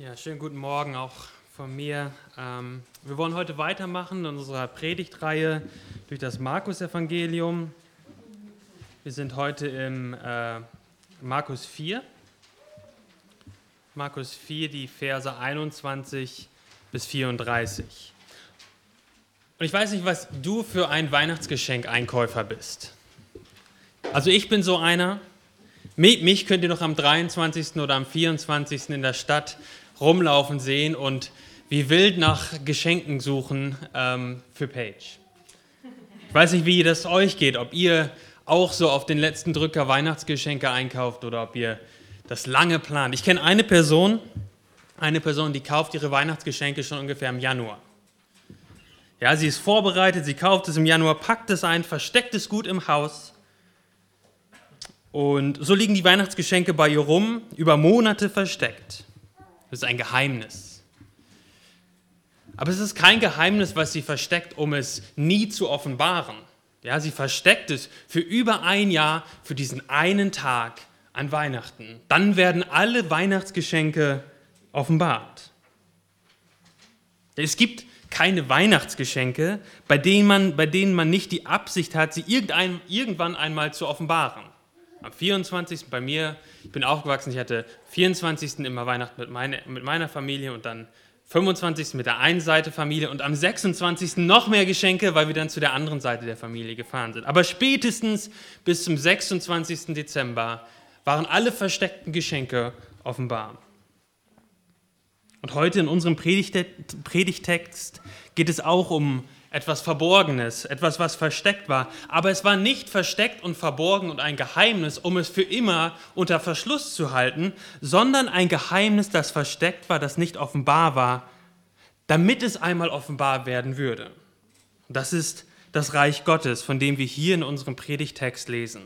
Ja, schönen guten Morgen auch von mir. Ähm, wir wollen heute weitermachen in unserer Predigtreihe durch das Markus-Evangelium. Wir sind heute im äh, Markus 4. Markus 4, die Verse 21 bis 34. Und ich weiß nicht, was du für ein Weihnachtsgeschenk-Einkäufer bist. Also ich bin so einer. Mich könnt ihr noch am 23. oder am 24. in der Stadt rumlaufen sehen und wie wild nach Geschenken suchen ähm, für Paige. Ich weiß nicht, wie das euch geht, ob ihr auch so auf den letzten Drücker Weihnachtsgeschenke einkauft oder ob ihr das lange plant. Ich kenne eine Person, eine Person, die kauft ihre Weihnachtsgeschenke schon ungefähr im Januar. Ja, sie ist vorbereitet, sie kauft es im Januar, packt es ein, versteckt es gut im Haus. Und so liegen die Weihnachtsgeschenke bei ihr rum, über Monate versteckt. Das ist ein Geheimnis. Aber es ist kein Geheimnis, was sie versteckt, um es nie zu offenbaren. Ja, sie versteckt es für über ein Jahr, für diesen einen Tag an Weihnachten. Dann werden alle Weihnachtsgeschenke offenbart. Es gibt keine Weihnachtsgeschenke, bei denen man, bei denen man nicht die Absicht hat, sie irgendwann einmal zu offenbaren. Am 24. bei mir, ich bin aufgewachsen, ich hatte 24. immer Weihnachten mit, meine, mit meiner Familie und dann 25. mit der einen Seite Familie und am 26. noch mehr Geschenke, weil wir dann zu der anderen Seite der Familie gefahren sind. Aber spätestens bis zum 26. Dezember waren alle versteckten Geschenke offenbar. Und heute in unserem Predigtext geht es auch um etwas Verborgenes, etwas, was versteckt war. Aber es war nicht versteckt und verborgen und ein Geheimnis, um es für immer unter Verschluss zu halten, sondern ein Geheimnis, das versteckt war, das nicht offenbar war, damit es einmal offenbar werden würde. Das ist das Reich Gottes, von dem wir hier in unserem Predigtext lesen.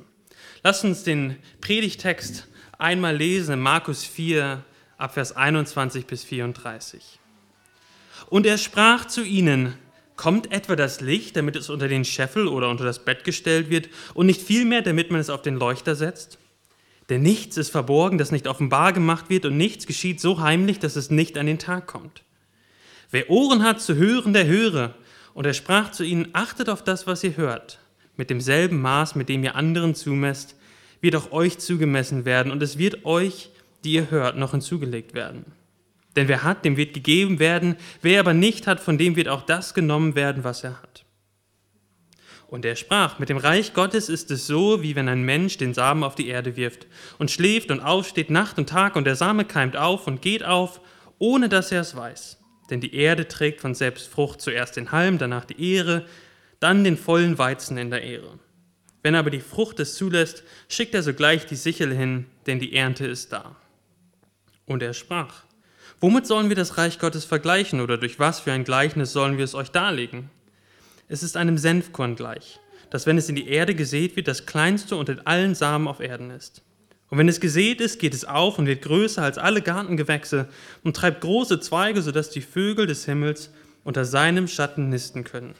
Lasst uns den Predigtext einmal lesen, Markus 4, Abvers 21 bis 34. Und er sprach zu ihnen, Kommt etwa das Licht, damit es unter den Scheffel oder unter das Bett gestellt wird, und nicht vielmehr, damit man es auf den Leuchter setzt? Denn nichts ist verborgen, das nicht offenbar gemacht wird, und nichts geschieht so heimlich, dass es nicht an den Tag kommt. Wer Ohren hat zu hören, der höre. Und er sprach zu ihnen, achtet auf das, was ihr hört. Mit demselben Maß, mit dem ihr anderen zumesst, wird auch euch zugemessen werden, und es wird euch, die ihr hört, noch hinzugelegt werden. Denn wer hat, dem wird gegeben werden, wer aber nicht hat, von dem wird auch das genommen werden, was er hat. Und er sprach, mit dem Reich Gottes ist es so, wie wenn ein Mensch den Samen auf die Erde wirft und schläft und aufsteht Nacht und Tag und der Same keimt auf und geht auf, ohne dass er es weiß. Denn die Erde trägt von selbst Frucht, zuerst den Halm, danach die Ehre, dann den vollen Weizen in der Ehre. Wenn aber die Frucht es zulässt, schickt er sogleich die Sichel hin, denn die Ernte ist da. Und er sprach, Womit sollen wir das Reich Gottes vergleichen oder durch was für ein Gleichnis sollen wir es euch darlegen? Es ist einem Senfkorn gleich, das, wenn es in die Erde gesät wird, das kleinste unter allen Samen auf Erden ist. Und wenn es gesät ist, geht es auf und wird größer als alle Gartengewächse und treibt große Zweige, sodass die Vögel des Himmels unter seinem Schatten nisten können.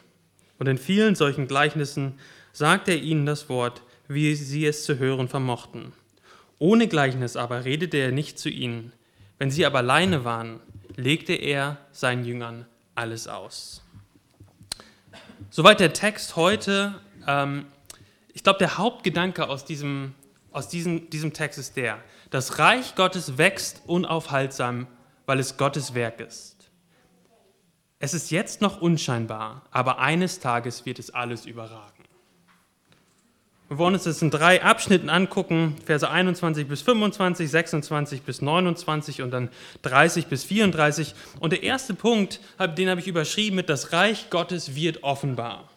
Und in vielen solchen Gleichnissen sagt er ihnen das Wort, wie sie es zu hören vermochten. Ohne Gleichnis aber redete er nicht zu ihnen, wenn sie aber alleine waren, legte er seinen Jüngern alles aus. Soweit der Text heute. Ähm, ich glaube, der Hauptgedanke aus, diesem, aus diesem, diesem Text ist der, das Reich Gottes wächst unaufhaltsam, weil es Gottes Werk ist. Es ist jetzt noch unscheinbar, aber eines Tages wird es alles überragen. Wir wollen uns das in drei Abschnitten angucken, Verse 21 bis 25, 26 bis 29 und dann 30 bis 34. Und der erste Punkt, den habe ich überschrieben mit Das Reich Gottes wird offenbar.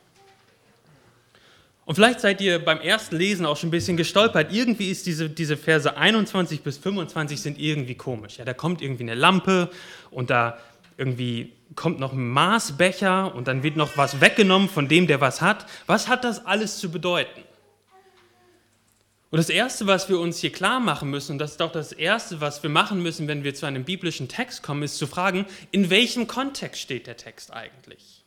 Und vielleicht seid ihr beim ersten Lesen auch schon ein bisschen gestolpert. Irgendwie ist diese, diese Verse 21 bis 25 sind irgendwie komisch. Ja, da kommt irgendwie eine Lampe und da irgendwie kommt noch ein Maßbecher und dann wird noch was weggenommen von dem, der was hat. Was hat das alles zu bedeuten? Und das Erste, was wir uns hier klar machen müssen, und das ist auch das Erste, was wir machen müssen, wenn wir zu einem biblischen Text kommen, ist zu fragen, in welchem Kontext steht der Text eigentlich?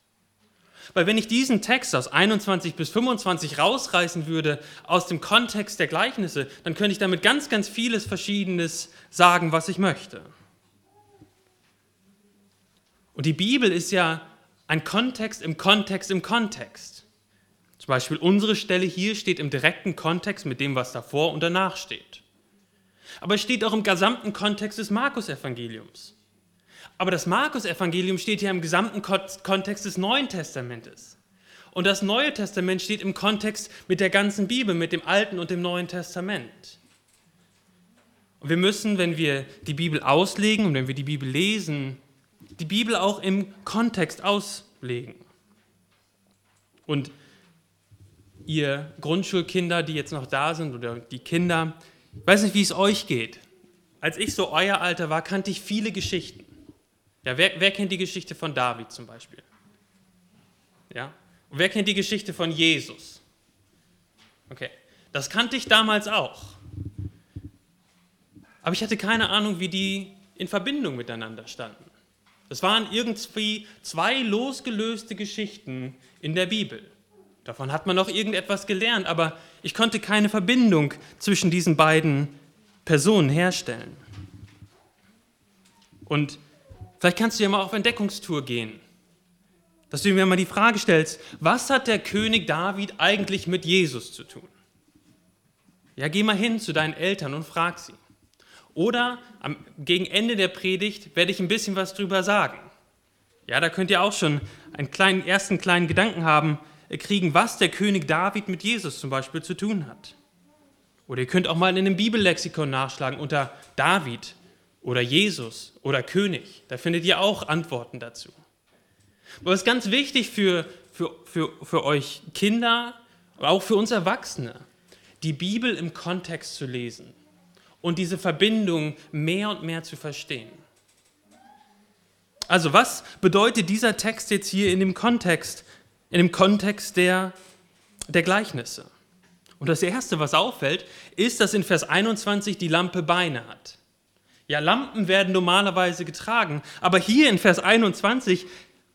Weil wenn ich diesen Text aus 21 bis 25 rausreißen würde aus dem Kontext der Gleichnisse, dann könnte ich damit ganz, ganz vieles Verschiedenes sagen, was ich möchte. Und die Bibel ist ja ein Kontext im Kontext im Kontext. Zum Beispiel unsere Stelle hier steht im direkten Kontext mit dem, was davor und danach steht. Aber es steht auch im gesamten Kontext des Markus-Evangeliums. Aber das Markus-Evangelium steht ja im gesamten Kontext des Neuen Testamentes. Und das Neue Testament steht im Kontext mit der ganzen Bibel, mit dem Alten und dem Neuen Testament. Und wir müssen, wenn wir die Bibel auslegen und wenn wir die Bibel lesen, die Bibel auch im Kontext auslegen. Und ihr Grundschulkinder, die jetzt noch da sind, oder die Kinder, ich weiß nicht, wie es euch geht. Als ich so euer Alter war, kannte ich viele Geschichten. Ja, wer, wer kennt die Geschichte von David zum Beispiel? Ja? Und wer kennt die Geschichte von Jesus? Okay, das kannte ich damals auch. Aber ich hatte keine Ahnung, wie die in Verbindung miteinander standen. Das waren irgendwie zwei losgelöste Geschichten in der Bibel. Davon hat man noch irgendetwas gelernt, aber ich konnte keine Verbindung zwischen diesen beiden Personen herstellen. Und vielleicht kannst du ja mal auf Entdeckungstour gehen, dass du mir mal die Frage stellst, was hat der König David eigentlich mit Jesus zu tun? Ja, geh mal hin zu deinen Eltern und frag sie. Oder am, gegen Ende der Predigt werde ich ein bisschen was drüber sagen. Ja, da könnt ihr auch schon einen kleinen, ersten kleinen Gedanken haben, kriegen, was der König David mit Jesus zum Beispiel zu tun hat. Oder ihr könnt auch mal in einem Bibellexikon nachschlagen unter David oder Jesus oder König. Da findet ihr auch Antworten dazu. Aber es ist ganz wichtig für, für, für, für euch Kinder, aber auch für uns Erwachsene, die Bibel im Kontext zu lesen und diese Verbindung mehr und mehr zu verstehen. Also was bedeutet dieser Text jetzt hier in dem Kontext, in dem Kontext der, der Gleichnisse? Und das Erste, was auffällt, ist, dass in Vers 21 die Lampe Beine hat. Ja, Lampen werden normalerweise getragen, aber hier in Vers 21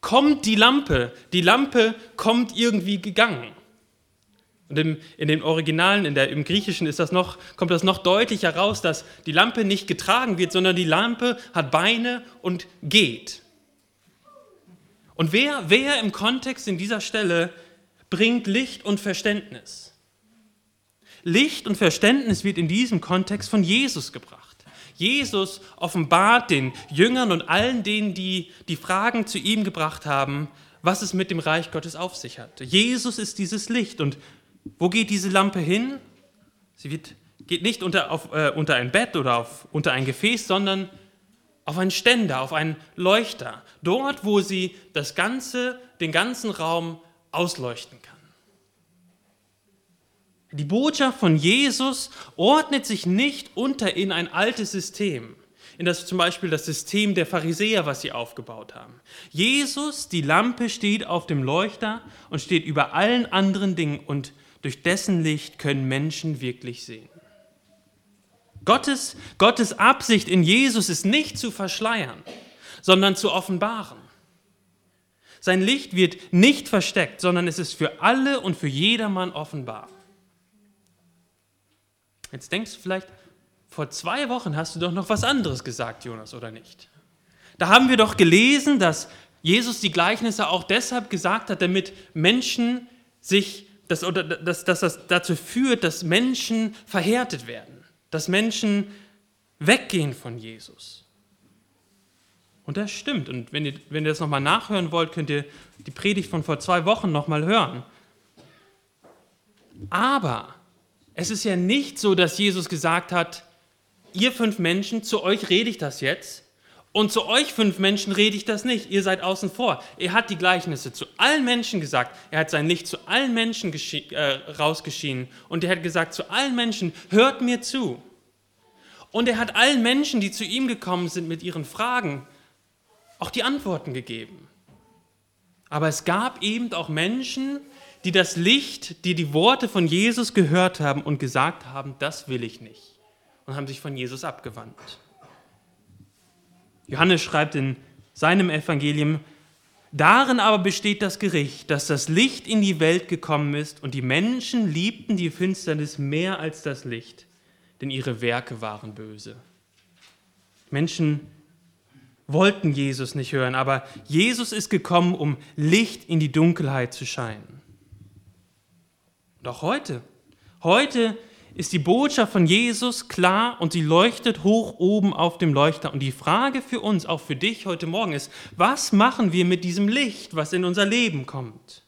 kommt die Lampe. Die Lampe kommt irgendwie gegangen. Und im, in den Originalen, in der, im Griechischen ist das noch, kommt das noch deutlicher raus, dass die Lampe nicht getragen wird, sondern die Lampe hat Beine und geht. Und wer, wer im Kontext in dieser Stelle bringt Licht und Verständnis? Licht und Verständnis wird in diesem Kontext von Jesus gebracht. Jesus offenbart den Jüngern und allen denen, die die Fragen zu ihm gebracht haben, was es mit dem Reich Gottes auf sich hat. Jesus ist dieses Licht und wo geht diese Lampe hin? Sie wird, geht nicht unter, auf, äh, unter ein Bett oder auf, unter ein Gefäß, sondern auf einen Ständer, auf einen Leuchter. Dort, wo sie das ganze, den ganzen Raum ausleuchten kann. Die Botschaft von Jesus ordnet sich nicht unter in ein altes System, in das zum Beispiel das System der Pharisäer, was sie aufgebaut haben. Jesus, die Lampe steht auf dem Leuchter und steht über allen anderen Dingen und durch dessen Licht können Menschen wirklich sehen. Gottes, Gottes Absicht in Jesus ist nicht zu verschleiern, sondern zu offenbaren. Sein Licht wird nicht versteckt, sondern es ist für alle und für jedermann offenbar. Jetzt denkst du vielleicht, vor zwei Wochen hast du doch noch was anderes gesagt, Jonas, oder nicht? Da haben wir doch gelesen, dass Jesus die Gleichnisse auch deshalb gesagt hat, damit Menschen sich das, oder dass, dass das dazu führt, dass Menschen verhärtet werden, dass Menschen weggehen von Jesus. Und das stimmt. Und wenn ihr, wenn ihr das nochmal nachhören wollt, könnt ihr die Predigt von vor zwei Wochen nochmal hören. Aber es ist ja nicht so, dass Jesus gesagt hat, ihr fünf Menschen, zu euch rede ich das jetzt, und zu euch fünf Menschen rede ich das nicht. Ihr seid außen vor. Er hat die Gleichnisse zu allen Menschen gesagt. Er hat sein Licht zu allen Menschen äh, rausgeschienen. Und er hat gesagt zu allen Menschen, hört mir zu. Und er hat allen Menschen, die zu ihm gekommen sind mit ihren Fragen, auch die Antworten gegeben. Aber es gab eben auch Menschen, die das Licht, die die Worte von Jesus gehört haben und gesagt haben, das will ich nicht. Und haben sich von Jesus abgewandt. Johannes schreibt in seinem Evangelium, Darin aber besteht das Gericht, dass das Licht in die Welt gekommen ist und die Menschen liebten die Finsternis mehr als das Licht, denn ihre Werke waren böse. Menschen wollten Jesus nicht hören, aber Jesus ist gekommen, um Licht in die Dunkelheit zu scheinen. Auch heute, heute ist die Botschaft von Jesus klar und sie leuchtet hoch oben auf dem Leuchter. Und die Frage für uns, auch für dich heute Morgen ist, was machen wir mit diesem Licht, was in unser Leben kommt?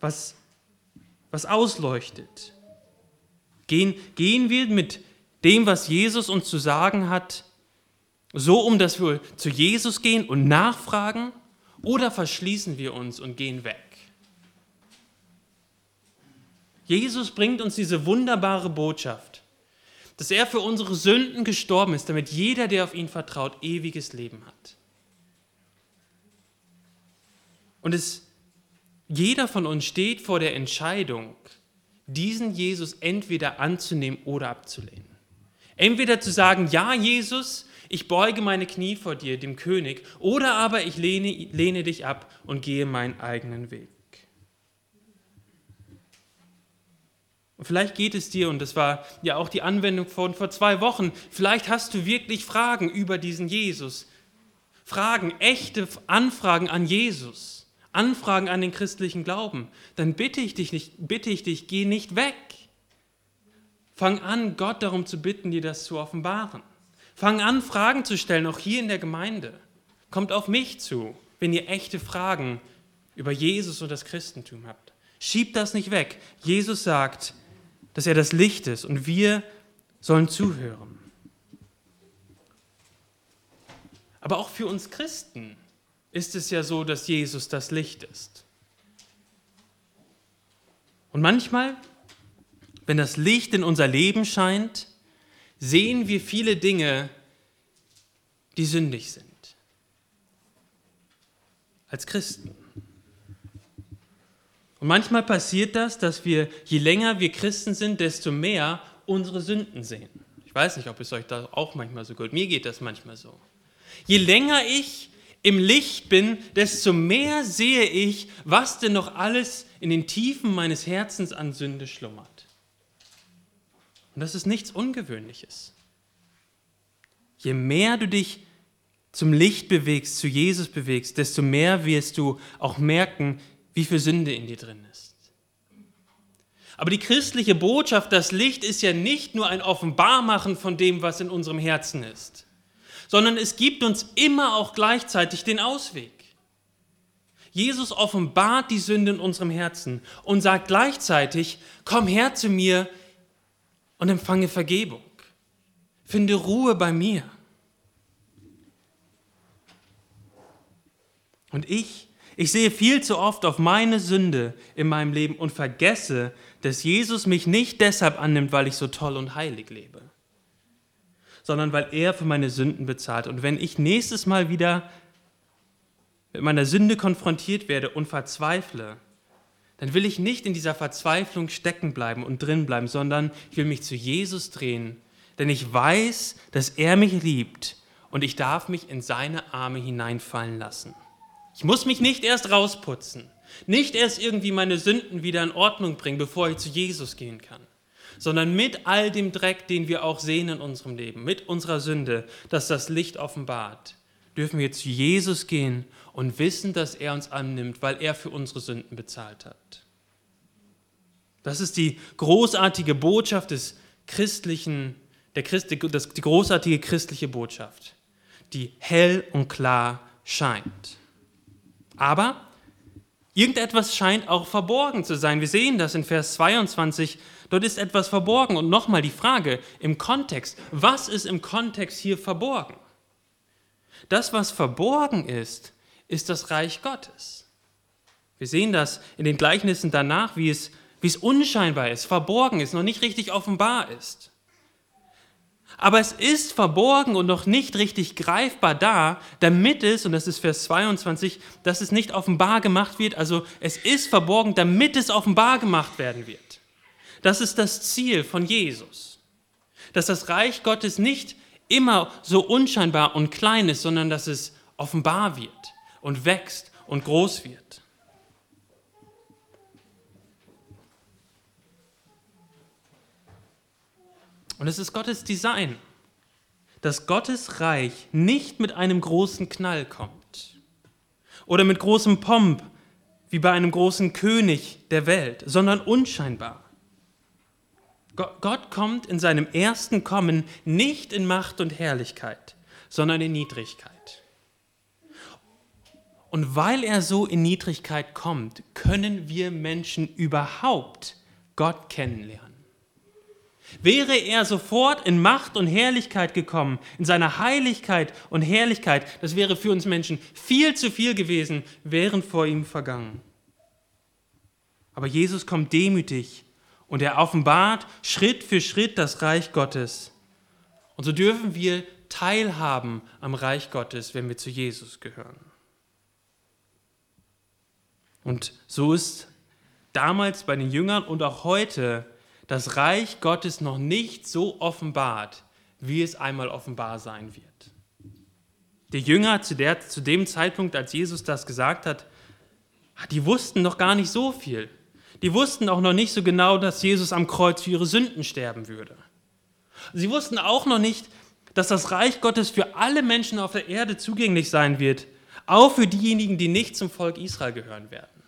Was, was ausleuchtet? Gehen, gehen wir mit dem, was Jesus uns zu sagen hat, so um, dass wir zu Jesus gehen und nachfragen, oder verschließen wir uns und gehen weg? Jesus bringt uns diese wunderbare Botschaft, dass er für unsere Sünden gestorben ist, damit jeder, der auf ihn vertraut, ewiges Leben hat. Und es, jeder von uns steht vor der Entscheidung, diesen Jesus entweder anzunehmen oder abzulehnen. Entweder zu sagen, ja Jesus, ich beuge meine Knie vor dir, dem König, oder aber ich lehne, lehne dich ab und gehe meinen eigenen Weg. Und vielleicht geht es dir, und das war ja auch die Anwendung von vor zwei Wochen, vielleicht hast du wirklich Fragen über diesen Jesus. Fragen, echte Anfragen an Jesus, Anfragen an den christlichen Glauben. Dann bitte ich dich, nicht, bitte ich dich, geh nicht weg. Fang an, Gott darum zu bitten, dir das zu offenbaren. Fang an, Fragen zu stellen, auch hier in der Gemeinde. Kommt auf mich zu, wenn ihr echte Fragen über Jesus und das Christentum habt. Schiebt das nicht weg. Jesus sagt, dass er das Licht ist und wir sollen zuhören. Aber auch für uns Christen ist es ja so, dass Jesus das Licht ist. Und manchmal, wenn das Licht in unser Leben scheint, sehen wir viele Dinge, die sündig sind. Als Christen. Und manchmal passiert das, dass wir, je länger wir Christen sind, desto mehr unsere Sünden sehen. Ich weiß nicht, ob es euch da auch manchmal so geht. Mir geht das manchmal so. Je länger ich im Licht bin, desto mehr sehe ich, was denn noch alles in den Tiefen meines Herzens an Sünde schlummert. Und das ist nichts Ungewöhnliches. Je mehr du dich zum Licht bewegst, zu Jesus bewegst, desto mehr wirst du auch merken, wie viel Sünde in dir drin ist. Aber die christliche Botschaft, das Licht, ist ja nicht nur ein Offenbarmachen von dem, was in unserem Herzen ist, sondern es gibt uns immer auch gleichzeitig den Ausweg. Jesus offenbart die Sünde in unserem Herzen und sagt gleichzeitig, komm her zu mir und empfange Vergebung. Finde Ruhe bei mir. Und ich ich sehe viel zu oft auf meine Sünde in meinem Leben und vergesse, dass Jesus mich nicht deshalb annimmt, weil ich so toll und heilig lebe, sondern weil er für meine Sünden bezahlt. Und wenn ich nächstes Mal wieder mit meiner Sünde konfrontiert werde und verzweifle, dann will ich nicht in dieser Verzweiflung stecken bleiben und drin bleiben, sondern ich will mich zu Jesus drehen, denn ich weiß, dass er mich liebt und ich darf mich in seine Arme hineinfallen lassen. Ich muss mich nicht erst rausputzen, nicht erst irgendwie meine Sünden wieder in Ordnung bringen, bevor ich zu Jesus gehen kann, sondern mit all dem Dreck, den wir auch sehen in unserem Leben, mit unserer Sünde, dass das Licht offenbart, dürfen wir zu Jesus gehen und wissen, dass er uns annimmt, weil er für unsere Sünden bezahlt hat. Das ist die großartige Botschaft des christlichen, der Christ, das, die großartige christliche Botschaft, die hell und klar scheint. Aber irgendetwas scheint auch verborgen zu sein. Wir sehen das in Vers 22. Dort ist etwas verborgen. Und nochmal die Frage im Kontext. Was ist im Kontext hier verborgen? Das, was verborgen ist, ist das Reich Gottes. Wir sehen das in den Gleichnissen danach, wie es, wie es unscheinbar ist, verborgen ist, noch nicht richtig offenbar ist. Aber es ist verborgen und noch nicht richtig greifbar da, damit es, und das ist Vers 22, dass es nicht offenbar gemacht wird. Also es ist verborgen, damit es offenbar gemacht werden wird. Das ist das Ziel von Jesus. Dass das Reich Gottes nicht immer so unscheinbar und klein ist, sondern dass es offenbar wird und wächst und groß wird. Und es ist Gottes Design, dass Gottes Reich nicht mit einem großen Knall kommt oder mit großem Pomp wie bei einem großen König der Welt, sondern unscheinbar. Gott kommt in seinem ersten Kommen nicht in Macht und Herrlichkeit, sondern in Niedrigkeit. Und weil er so in Niedrigkeit kommt, können wir Menschen überhaupt Gott kennenlernen. Wäre er sofort in Macht und Herrlichkeit gekommen, in seiner Heiligkeit und Herrlichkeit, das wäre für uns Menschen viel zu viel gewesen, wären vor ihm vergangen. Aber Jesus kommt demütig und er offenbart Schritt für Schritt das Reich Gottes. Und so dürfen wir teilhaben am Reich Gottes, wenn wir zu Jesus gehören. Und so ist damals bei den Jüngern und auch heute das Reich Gottes noch nicht so offenbart, wie es einmal offenbar sein wird. Die Jünger zu, der, zu dem Zeitpunkt, als Jesus das gesagt hat, die wussten noch gar nicht so viel. Die wussten auch noch nicht so genau, dass Jesus am Kreuz für ihre Sünden sterben würde. Sie wussten auch noch nicht, dass das Reich Gottes für alle Menschen auf der Erde zugänglich sein wird, auch für diejenigen, die nicht zum Volk Israel gehören werden.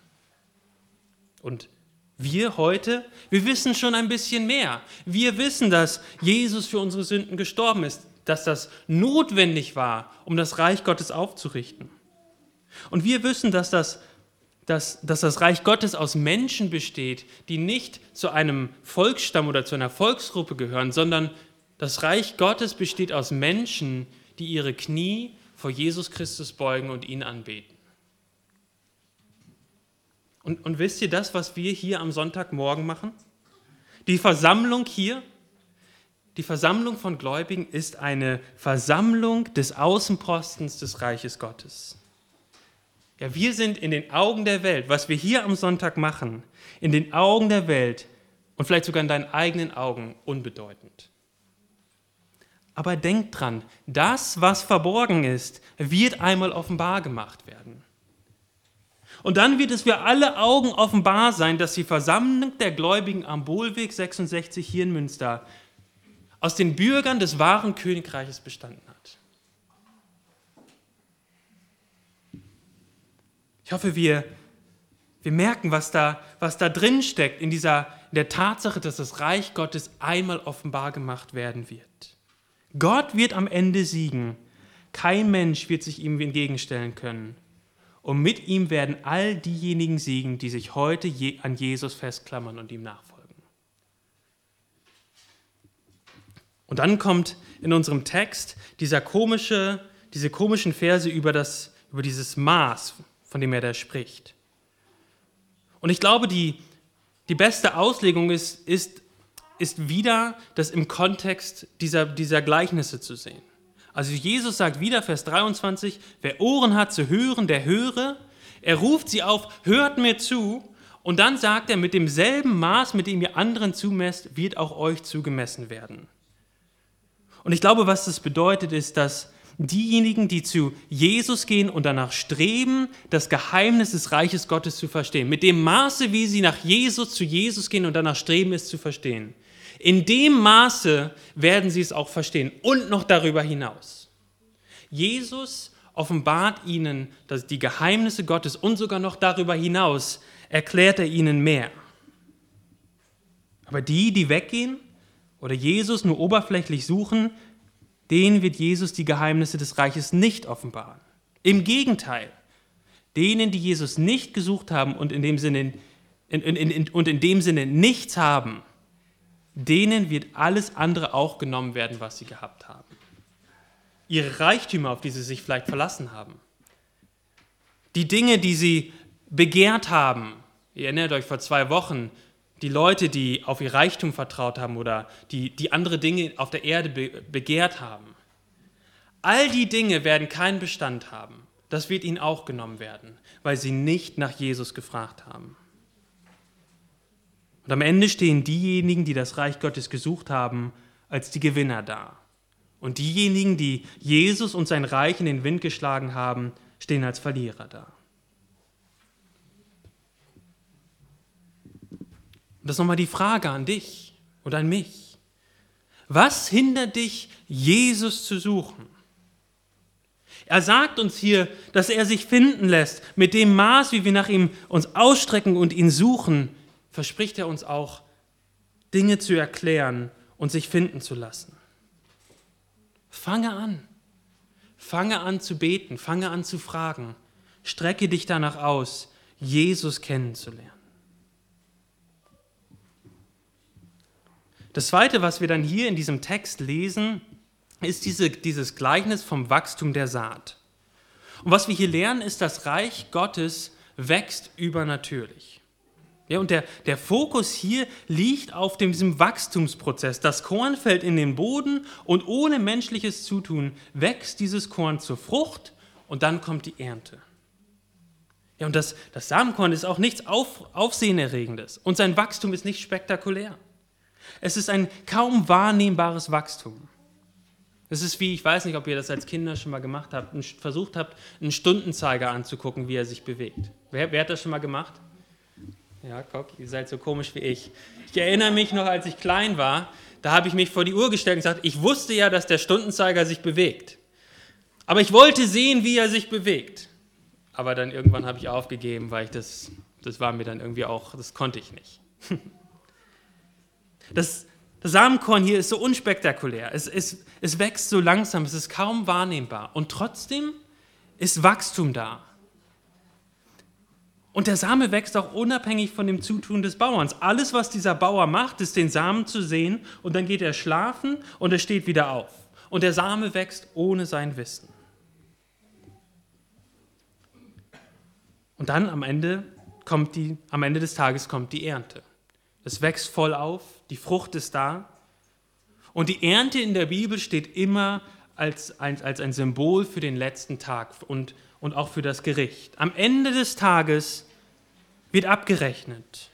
Und wir heute, wir wissen schon ein bisschen mehr. Wir wissen, dass Jesus für unsere Sünden gestorben ist, dass das notwendig war, um das Reich Gottes aufzurichten. Und wir wissen, dass das, dass, dass das Reich Gottes aus Menschen besteht, die nicht zu einem Volksstamm oder zu einer Volksgruppe gehören, sondern das Reich Gottes besteht aus Menschen, die ihre Knie vor Jesus Christus beugen und ihn anbeten. Und, und wisst ihr das, was wir hier am Sonntagmorgen machen? Die Versammlung hier, die Versammlung von Gläubigen ist eine Versammlung des Außenpostens des Reiches Gottes. Ja, wir sind in den Augen der Welt, was wir hier am Sonntag machen, in den Augen der Welt und vielleicht sogar in deinen eigenen Augen unbedeutend. Aber denk dran, das, was verborgen ist, wird einmal offenbar gemacht werden. Und dann wird es für alle Augen offenbar sein, dass die Versammlung der Gläubigen am Bohlweg 66 hier in Münster aus den Bürgern des wahren Königreiches bestanden hat. Ich hoffe, wir, wir merken, was da, was da drin steckt in, dieser, in der Tatsache, dass das Reich Gottes einmal offenbar gemacht werden wird. Gott wird am Ende siegen. Kein Mensch wird sich ihm entgegenstellen können. Und mit ihm werden all diejenigen siegen, die sich heute an Jesus festklammern und ihm nachfolgen. Und dann kommt in unserem Text dieser komische, diese komischen Verse über, das, über dieses Maß, von dem er da spricht. Und ich glaube, die, die beste Auslegung ist, ist, ist wieder das im Kontext dieser, dieser Gleichnisse zu sehen. Also Jesus sagt wieder, Vers 23, wer Ohren hat zu hören, der höre. Er ruft sie auf, hört mir zu. Und dann sagt er, mit demselben Maß, mit dem ihr anderen zumesst, wird auch euch zugemessen werden. Und ich glaube, was das bedeutet, ist, dass diejenigen, die zu Jesus gehen und danach streben, das Geheimnis des Reiches Gottes zu verstehen, mit dem Maße, wie sie nach Jesus zu Jesus gehen und danach streben, es zu verstehen, in dem Maße werden sie es auch verstehen und noch darüber hinaus. Jesus offenbart ihnen dass die Geheimnisse Gottes und sogar noch darüber hinaus erklärt er ihnen mehr. Aber die, die weggehen oder Jesus nur oberflächlich suchen, denen wird Jesus die Geheimnisse des Reiches nicht offenbaren. Im Gegenteil, denen, die Jesus nicht gesucht haben und in dem Sinne, in, in, in, und in dem Sinne nichts haben, denen wird alles andere auch genommen werden, was sie gehabt haben. Ihre Reichtümer, auf die sie sich vielleicht verlassen haben. Die Dinge, die sie begehrt haben. Ihr erinnert euch vor zwei Wochen, die Leute, die auf ihr Reichtum vertraut haben oder die, die andere Dinge auf der Erde begehrt haben. All die Dinge werden keinen Bestand haben. Das wird ihnen auch genommen werden, weil sie nicht nach Jesus gefragt haben. Und am Ende stehen diejenigen, die das Reich Gottes gesucht haben, als die Gewinner da. Und diejenigen, die Jesus und sein Reich in den Wind geschlagen haben, stehen als Verlierer da. Und das ist nochmal die Frage an dich und an mich. Was hindert dich, Jesus zu suchen? Er sagt uns hier, dass er sich finden lässt. Mit dem Maß, wie wir nach ihm uns ausstrecken und ihn suchen, verspricht er uns auch, Dinge zu erklären und sich finden zu lassen. Fange an. Fange an zu beten, fange an zu fragen. Strecke dich danach aus, Jesus kennenzulernen. Das Zweite, was wir dann hier in diesem Text lesen, ist diese, dieses Gleichnis vom Wachstum der Saat. Und was wir hier lernen, ist, das Reich Gottes wächst übernatürlich. Ja, und der, der Fokus hier liegt auf dem, diesem Wachstumsprozess. Das Korn fällt in den Boden und ohne menschliches Zutun wächst dieses Korn zur Frucht und dann kommt die Ernte. Ja, und das, das Samenkorn ist auch nichts Auf, Aufsehenerregendes und sein Wachstum ist nicht spektakulär. Es ist ein kaum wahrnehmbares Wachstum. Es ist wie, ich weiß nicht, ob ihr das als Kinder schon mal gemacht habt, versucht habt, einen Stundenzeiger anzugucken, wie er sich bewegt. Wer, wer hat das schon mal gemacht? Ja, guck, ihr seid so komisch wie ich. Ich erinnere mich noch, als ich klein war, da habe ich mich vor die Uhr gestellt und gesagt, ich wusste ja, dass der Stundenzeiger sich bewegt. Aber ich wollte sehen, wie er sich bewegt. Aber dann irgendwann habe ich aufgegeben, weil ich das, das war mir dann irgendwie auch, das konnte ich nicht. Das, das Samenkorn hier ist so unspektakulär. Es, es, es wächst so langsam, es ist kaum wahrnehmbar. Und trotzdem ist Wachstum da. Und der Same wächst auch unabhängig von dem Zutun des Bauerns. Alles, was dieser Bauer macht, ist den Samen zu sehen und dann geht er schlafen und er steht wieder auf. Und der Same wächst ohne sein Wissen. Und dann am Ende, kommt die, am Ende des Tages kommt die Ernte. Es wächst voll auf, die Frucht ist da. Und die Ernte in der Bibel steht immer als ein, als ein Symbol für den letzten Tag und, und auch für das Gericht. Am Ende des Tages wird abgerechnet.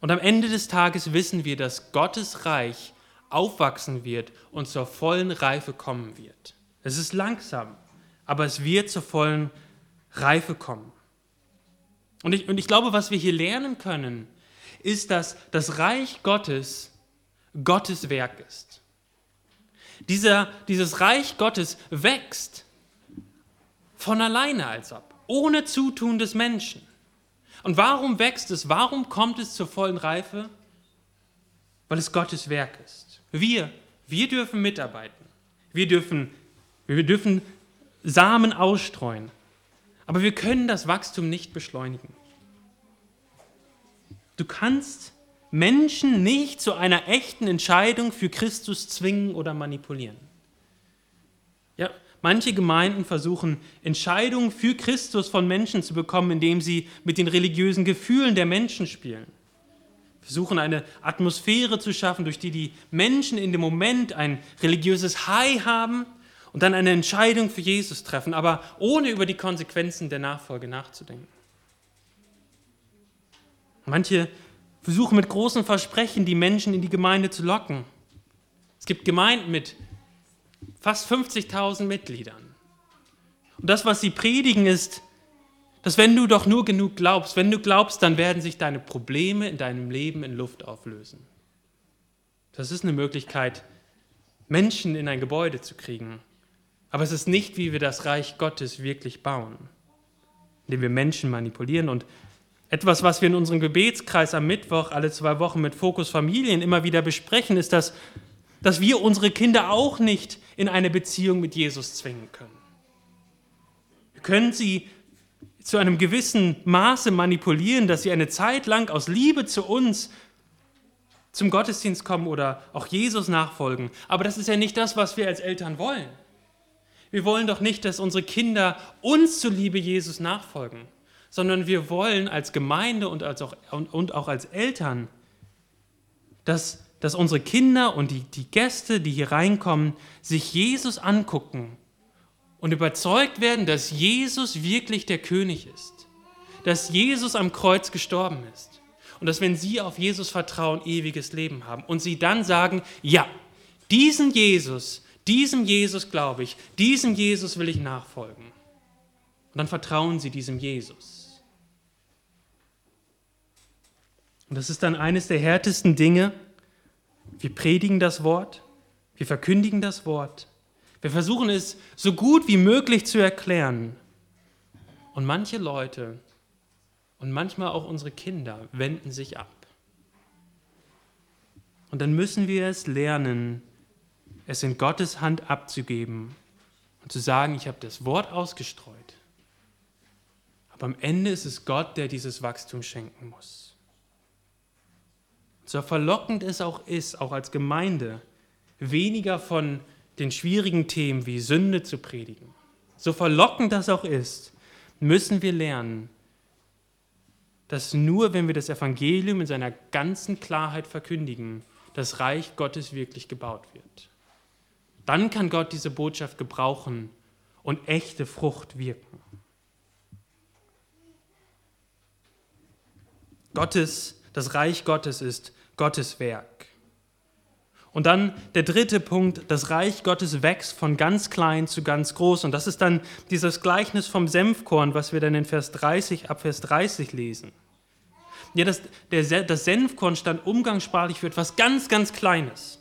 Und am Ende des Tages wissen wir, dass Gottes Reich aufwachsen wird und zur vollen Reife kommen wird. Es ist langsam, aber es wird zur vollen Reife kommen. Und ich, und ich glaube, was wir hier lernen können, ist, dass das Reich Gottes Gottes Werk ist. Dieser, dieses Reich Gottes wächst von alleine als ob, ohne Zutun des Menschen. Und warum wächst es? Warum kommt es zur vollen Reife? Weil es Gottes Werk ist. Wir, wir dürfen mitarbeiten. Wir dürfen, wir dürfen Samen ausstreuen. Aber wir können das Wachstum nicht beschleunigen. Du kannst Menschen nicht zu einer echten Entscheidung für Christus zwingen oder manipulieren. Manche Gemeinden versuchen, Entscheidungen für Christus von Menschen zu bekommen, indem sie mit den religiösen Gefühlen der Menschen spielen. Versuchen eine Atmosphäre zu schaffen, durch die die Menschen in dem Moment ein religiöses High haben und dann eine Entscheidung für Jesus treffen, aber ohne über die Konsequenzen der Nachfolge nachzudenken. Manche versuchen mit großen Versprechen die Menschen in die Gemeinde zu locken. Es gibt Gemeinden mit fast 50.000 Mitgliedern. Und das, was sie predigen, ist, dass wenn du doch nur genug glaubst, wenn du glaubst, dann werden sich deine Probleme in deinem Leben in Luft auflösen. Das ist eine Möglichkeit, Menschen in ein Gebäude zu kriegen. Aber es ist nicht, wie wir das Reich Gottes wirklich bauen, indem wir Menschen manipulieren. Und etwas, was wir in unserem Gebetskreis am Mittwoch alle zwei Wochen mit Fokus Familien immer wieder besprechen, ist, dass dass wir unsere Kinder auch nicht in eine Beziehung mit Jesus zwingen können. Wir können sie zu einem gewissen Maße manipulieren, dass sie eine Zeit lang aus Liebe zu uns zum Gottesdienst kommen oder auch Jesus nachfolgen. Aber das ist ja nicht das, was wir als Eltern wollen. Wir wollen doch nicht, dass unsere Kinder uns zuliebe Jesus nachfolgen, sondern wir wollen als Gemeinde und, als auch, und auch als Eltern, dass dass unsere Kinder und die, die Gäste, die hier reinkommen, sich Jesus angucken und überzeugt werden, dass Jesus wirklich der König ist, dass Jesus am Kreuz gestorben ist und dass wenn sie auf Jesus vertrauen, ewiges Leben haben und sie dann sagen, ja, diesen Jesus, diesem Jesus glaube ich, diesem Jesus will ich nachfolgen. Und dann vertrauen sie diesem Jesus. Und das ist dann eines der härtesten Dinge, Wir predigen das Wort, wir verkündigen das Wort, wir versuchen es so gut wie möglich zu erklären. Und manche Leute und manchmal auch unsere Kinder wenden sich ab. Und dann müssen wir es lernen, es in Gottes Hand abzugeben und zu sagen, ich habe das Wort ausgestreut. Aber am Ende ist es Gott, der dieses Wachstum schenken muss. So verlockend es auch ist, auch als Gemeinde, weniger von den schwierigen Themen wie Sünde zu predigen, so verlockend das auch ist, müssen wir lernen, dass nur wenn wir das Evangelium in seiner ganzen Klarheit verkündigen, das Reich Gottes wirklich gebaut wird. Dann kann Gott diese Botschaft gebrauchen und echte Frucht wirken. Gottes, das Reich Gottes ist Gottes Werk. Und dann der dritte Punkt, das Reich Gottes wächst von ganz klein zu ganz groß. Und das ist dann dieses Gleichnis vom Senfkorn, was wir dann in Vers 30, ab Vers 30 lesen. Ja, das, der, das Senfkorn stand umgangssprachlich für etwas ganz, ganz Kleines.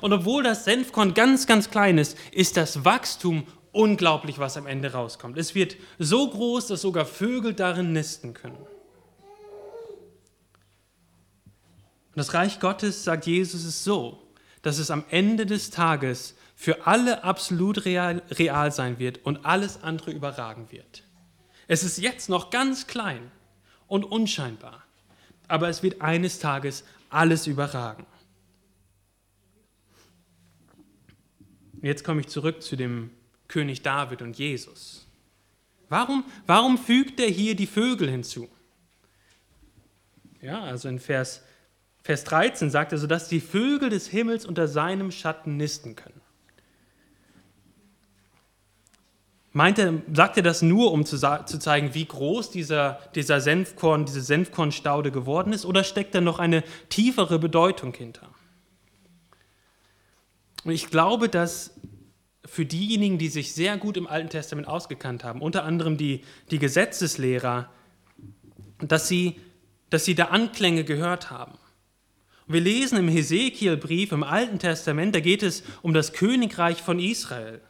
Und obwohl das Senfkorn ganz, ganz klein ist, ist das Wachstum unglaublich, was am Ende rauskommt. Es wird so groß, dass sogar Vögel darin nisten können. Und das Reich Gottes, sagt Jesus, ist so, dass es am Ende des Tages für alle absolut real, real sein wird und alles andere überragen wird. Es ist jetzt noch ganz klein und unscheinbar, aber es wird eines Tages alles überragen. Jetzt komme ich zurück zu dem König David und Jesus. Warum, warum fügt er hier die Vögel hinzu? Ja, also in Vers Vers 13 sagt er, sodass die Vögel des Himmels unter seinem Schatten nisten können. Meint er, sagt er das nur, um zu, zu zeigen, wie groß dieser, dieser Senfkorn, diese Senfkornstaude geworden ist, oder steckt da noch eine tiefere Bedeutung hinter? Und ich glaube, dass für diejenigen, die sich sehr gut im Alten Testament ausgekannt haben, unter anderem die, die Gesetzeslehrer, dass sie, dass sie da Anklänge gehört haben. Wir lesen im Hesekielbrief im Alten Testament, da geht es um das Königreich von Israel.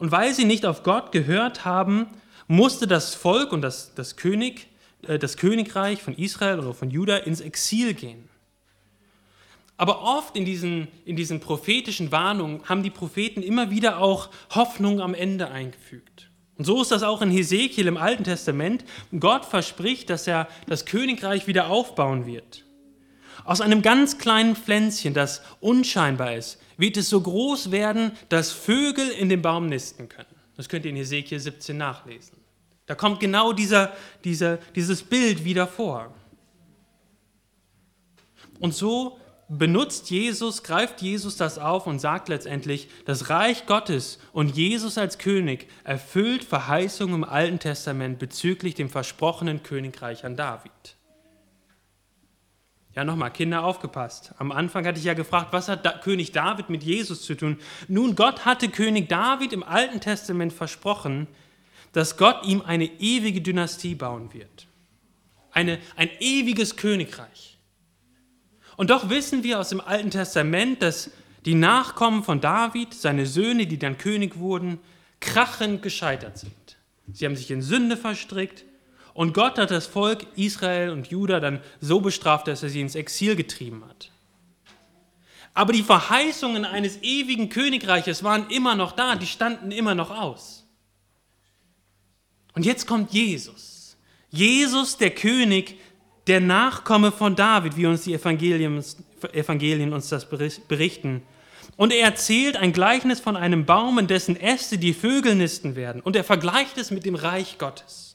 Und weil sie nicht auf Gott gehört haben, musste das Volk und das, das, König, äh, das Königreich von Israel oder von Juda ins Exil gehen. Aber oft in diesen, in diesen prophetischen Warnungen haben die Propheten immer wieder auch Hoffnung am Ende eingefügt. Und so ist das auch in Hesekiel im Alten Testament. Gott verspricht, dass er das Königreich wieder aufbauen wird. Aus einem ganz kleinen Pflänzchen, das unscheinbar ist, wird es so groß werden, dass Vögel in dem Baum nisten können. Das könnt ihr in Hesekiel 17 nachlesen. Da kommt genau dieser, dieser, dieses Bild wieder vor. Und so benutzt Jesus, greift Jesus das auf und sagt letztendlich, das Reich Gottes und Jesus als König erfüllt Verheißungen im Alten Testament bezüglich dem versprochenen Königreich an David. Ja, nochmal, Kinder aufgepasst. Am Anfang hatte ich ja gefragt, was hat da König David mit Jesus zu tun? Nun, Gott hatte König David im Alten Testament versprochen, dass Gott ihm eine ewige Dynastie bauen wird. Eine, ein ewiges Königreich. Und doch wissen wir aus dem Alten Testament, dass die Nachkommen von David, seine Söhne, die dann König wurden, krachend gescheitert sind. Sie haben sich in Sünde verstrickt, und Gott hat das Volk Israel und Juda dann so bestraft, dass er sie ins Exil getrieben hat. Aber die Verheißungen eines ewigen Königreiches waren immer noch da, die standen immer noch aus. Und jetzt kommt Jesus. Jesus, der König, der Nachkomme von David, wie uns die Evangelien, Evangelien uns das berichten. Und er erzählt ein Gleichnis von einem Baum, in dessen Äste die Vögel nisten werden. Und er vergleicht es mit dem Reich Gottes.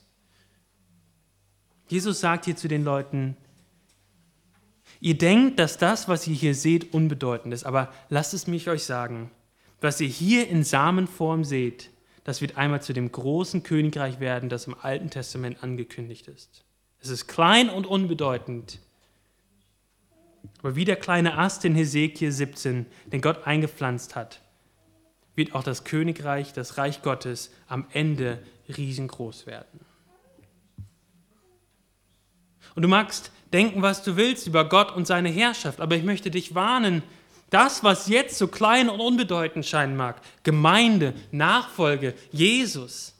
Jesus sagt hier zu den Leuten, ihr denkt, dass das, was ihr hier seht, unbedeutend ist, aber lasst es mich euch sagen, was ihr hier in Samenform seht, das wird einmal zu dem großen Königreich werden, das im Alten Testament angekündigt ist. Es ist klein und unbedeutend, aber wie der kleine Ast in Hesekiel 17, den Gott eingepflanzt hat, wird auch das Königreich, das Reich Gottes am Ende riesengroß werden. Und du magst denken, was du willst über Gott und seine Herrschaft, aber ich möchte dich warnen, das, was jetzt so klein und unbedeutend scheinen mag, Gemeinde, Nachfolge, Jesus,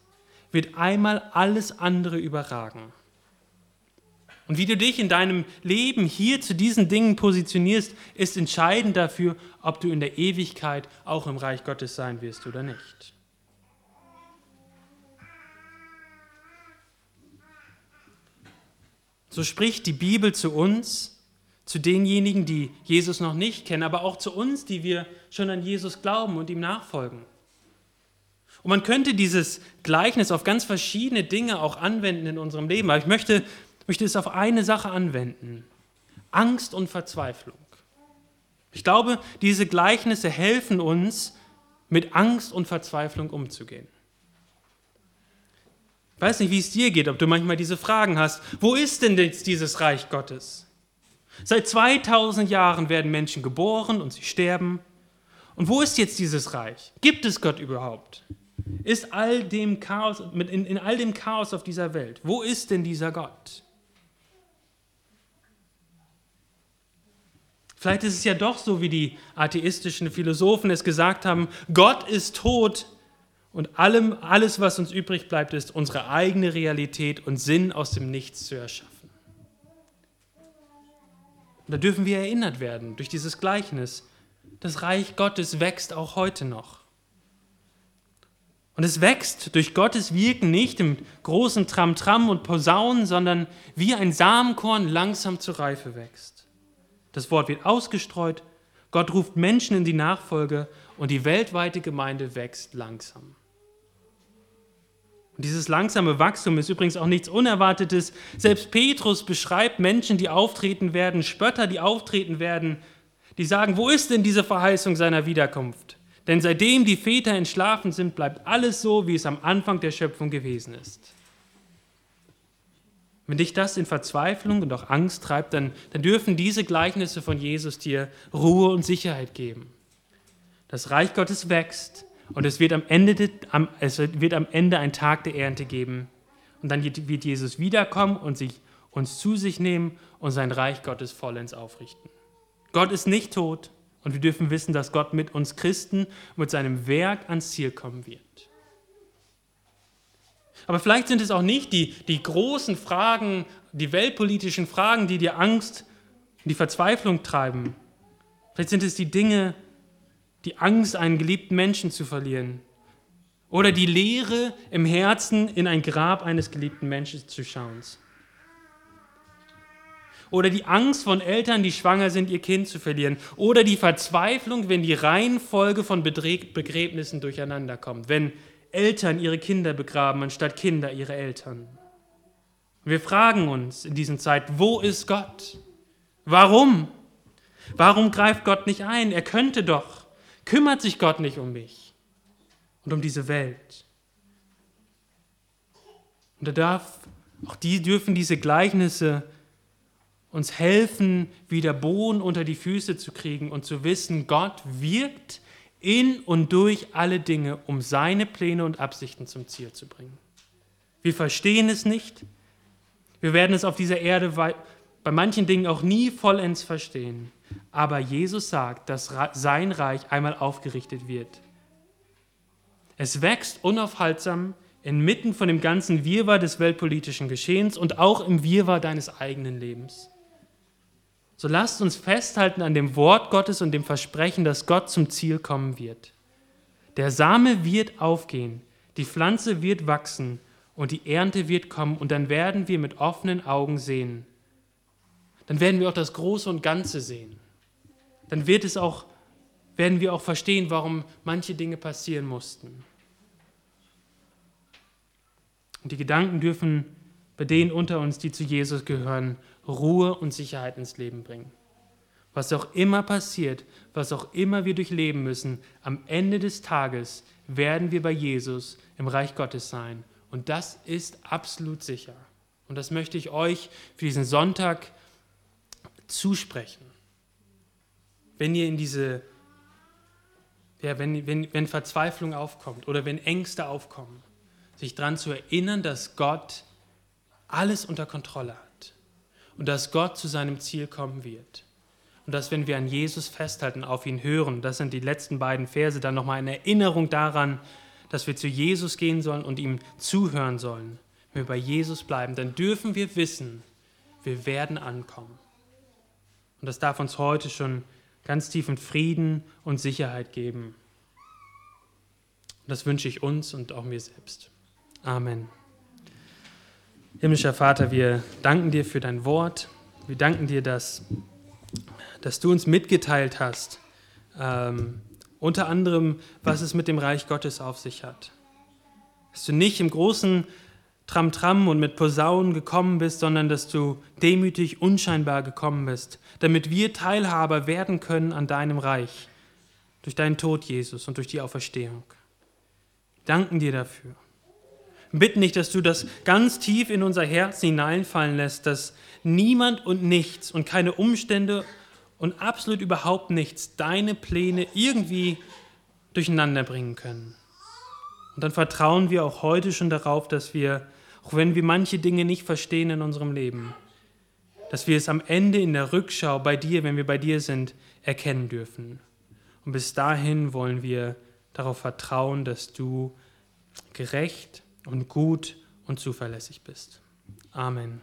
wird einmal alles andere überragen. Und wie du dich in deinem Leben hier zu diesen Dingen positionierst, ist entscheidend dafür, ob du in der Ewigkeit auch im Reich Gottes sein wirst oder nicht. So spricht die Bibel zu uns, zu denjenigen, die Jesus noch nicht kennen, aber auch zu uns, die wir schon an Jesus glauben und ihm nachfolgen. Und man könnte dieses Gleichnis auf ganz verschiedene Dinge auch anwenden in unserem Leben. Aber ich möchte, möchte es auf eine Sache anwenden. Angst und Verzweiflung. Ich glaube, diese Gleichnisse helfen uns, mit Angst und Verzweiflung umzugehen. Ich weiß nicht, wie es dir geht, ob du manchmal diese Fragen hast. Wo ist denn jetzt dieses Reich Gottes? Seit 2000 Jahren werden Menschen geboren und sie sterben. Und wo ist jetzt dieses Reich? Gibt es Gott überhaupt? Ist all dem Chaos, in, in all dem Chaos auf dieser Welt, wo ist denn dieser Gott? Vielleicht ist es ja doch so, wie die atheistischen Philosophen es gesagt haben, Gott ist tot und allem, alles, was uns übrig bleibt, ist unsere eigene Realität und Sinn aus dem Nichts zu erschaffen. Und da dürfen wir erinnert werden durch dieses Gleichnis. Das Reich Gottes wächst auch heute noch. Und es wächst durch Gottes Wirken nicht im großen Tram-Tram und Posaunen, sondern wie ein Samenkorn langsam zur Reife wächst. Das Wort wird ausgestreut, Gott ruft Menschen in die Nachfolge und die weltweite Gemeinde wächst langsam. Und dieses langsame Wachstum ist übrigens auch nichts Unerwartetes. Selbst Petrus beschreibt Menschen, die auftreten werden, Spötter, die auftreten werden, die sagen, wo ist denn diese Verheißung seiner Wiederkunft? Denn seitdem die Väter entschlafen sind, bleibt alles so, wie es am Anfang der Schöpfung gewesen ist. Wenn dich das in Verzweiflung und auch Angst treibt, dann, dann dürfen diese Gleichnisse von Jesus dir Ruhe und Sicherheit geben. Das Reich Gottes wächst und es wird am Ende, es wird am Ende ein Tag der Ernte geben. Und dann wird Jesus wiederkommen und sich, uns zu sich nehmen und sein Reich Gottes vollends aufrichten. Gott ist nicht tot und wir dürfen wissen, dass Gott mit uns Christen, mit seinem Werk ans Ziel kommen wird. Aber vielleicht sind es auch nicht die, die großen Fragen, die weltpolitischen Fragen, die dir Angst und die Verzweiflung treiben. Vielleicht sind es die Dinge, die Angst, einen geliebten Menschen zu verlieren. Oder die Leere im Herzen in ein Grab eines geliebten Menschen zu schauen. Oder die Angst von Eltern, die schwanger sind, ihr Kind zu verlieren. Oder die Verzweiflung, wenn die Reihenfolge von Begräbnissen durcheinander kommt. Wenn Eltern ihre Kinder begraben, anstatt Kinder ihre Eltern. Wir fragen uns in diesen Zeiten, wo ist Gott? Warum? Warum greift Gott nicht ein? Er könnte doch. Kümmert sich Gott nicht um mich und um diese Welt? Und er darf, auch die dürfen diese Gleichnisse uns helfen, wieder Boden unter die Füße zu kriegen und zu wissen, Gott wirkt in und durch alle Dinge, um seine Pläne und Absichten zum Ziel zu bringen. Wir verstehen es nicht. Wir werden es auf dieser Erde bei manchen Dingen auch nie vollends verstehen. Aber Jesus sagt, dass sein Reich einmal aufgerichtet wird. Es wächst unaufhaltsam inmitten von dem ganzen Wirrwarr des weltpolitischen Geschehens und auch im Wirrwarr deines eigenen Lebens. So lasst uns festhalten an dem Wort Gottes und dem Versprechen, dass Gott zum Ziel kommen wird. Der Same wird aufgehen, die Pflanze wird wachsen und die Ernte wird kommen und dann werden wir mit offenen Augen sehen. Dann werden wir auch das Große und Ganze sehen dann wird es auch, werden wir auch verstehen, warum manche Dinge passieren mussten. Und die Gedanken dürfen bei denen unter uns, die zu Jesus gehören, Ruhe und Sicherheit ins Leben bringen. Was auch immer passiert, was auch immer wir durchleben müssen, am Ende des Tages werden wir bei Jesus im Reich Gottes sein. Und das ist absolut sicher. Und das möchte ich euch für diesen Sonntag zusprechen wenn ihr in diese, ja, wenn, wenn, wenn Verzweiflung aufkommt oder wenn Ängste aufkommen, sich daran zu erinnern, dass Gott alles unter Kontrolle hat und dass Gott zu seinem Ziel kommen wird. Und dass, wenn wir an Jesus festhalten, auf ihn hören, das sind die letzten beiden Verse, dann nochmal eine Erinnerung daran, dass wir zu Jesus gehen sollen und ihm zuhören sollen. Wenn wir bei Jesus bleiben, dann dürfen wir wissen, wir werden ankommen. Und das darf uns heute schon ganz tiefen Frieden und Sicherheit geben. Und das wünsche ich uns und auch mir selbst. Amen. Himmlischer Vater, wir danken dir für dein Wort. Wir danken dir, dass, dass du uns mitgeteilt hast, ähm, unter anderem, was es mit dem Reich Gottes auf sich hat. Dass du nicht im großen Tram-Tram und mit Posaunen gekommen bist, sondern dass du demütig, unscheinbar gekommen bist, damit wir Teilhaber werden können an deinem Reich, durch deinen Tod, Jesus, und durch die Auferstehung. Danken dir dafür. Bitten dich, dass du das ganz tief in unser Herz hineinfallen lässt, dass niemand und nichts und keine Umstände und absolut überhaupt nichts deine Pläne irgendwie durcheinander bringen können. Und dann vertrauen wir auch heute schon darauf, dass wir, auch wenn wir manche Dinge nicht verstehen in unserem Leben, dass wir es am Ende in der Rückschau bei dir, wenn wir bei dir sind, erkennen dürfen. Und bis dahin wollen wir darauf vertrauen, dass du gerecht und gut und zuverlässig bist. Amen.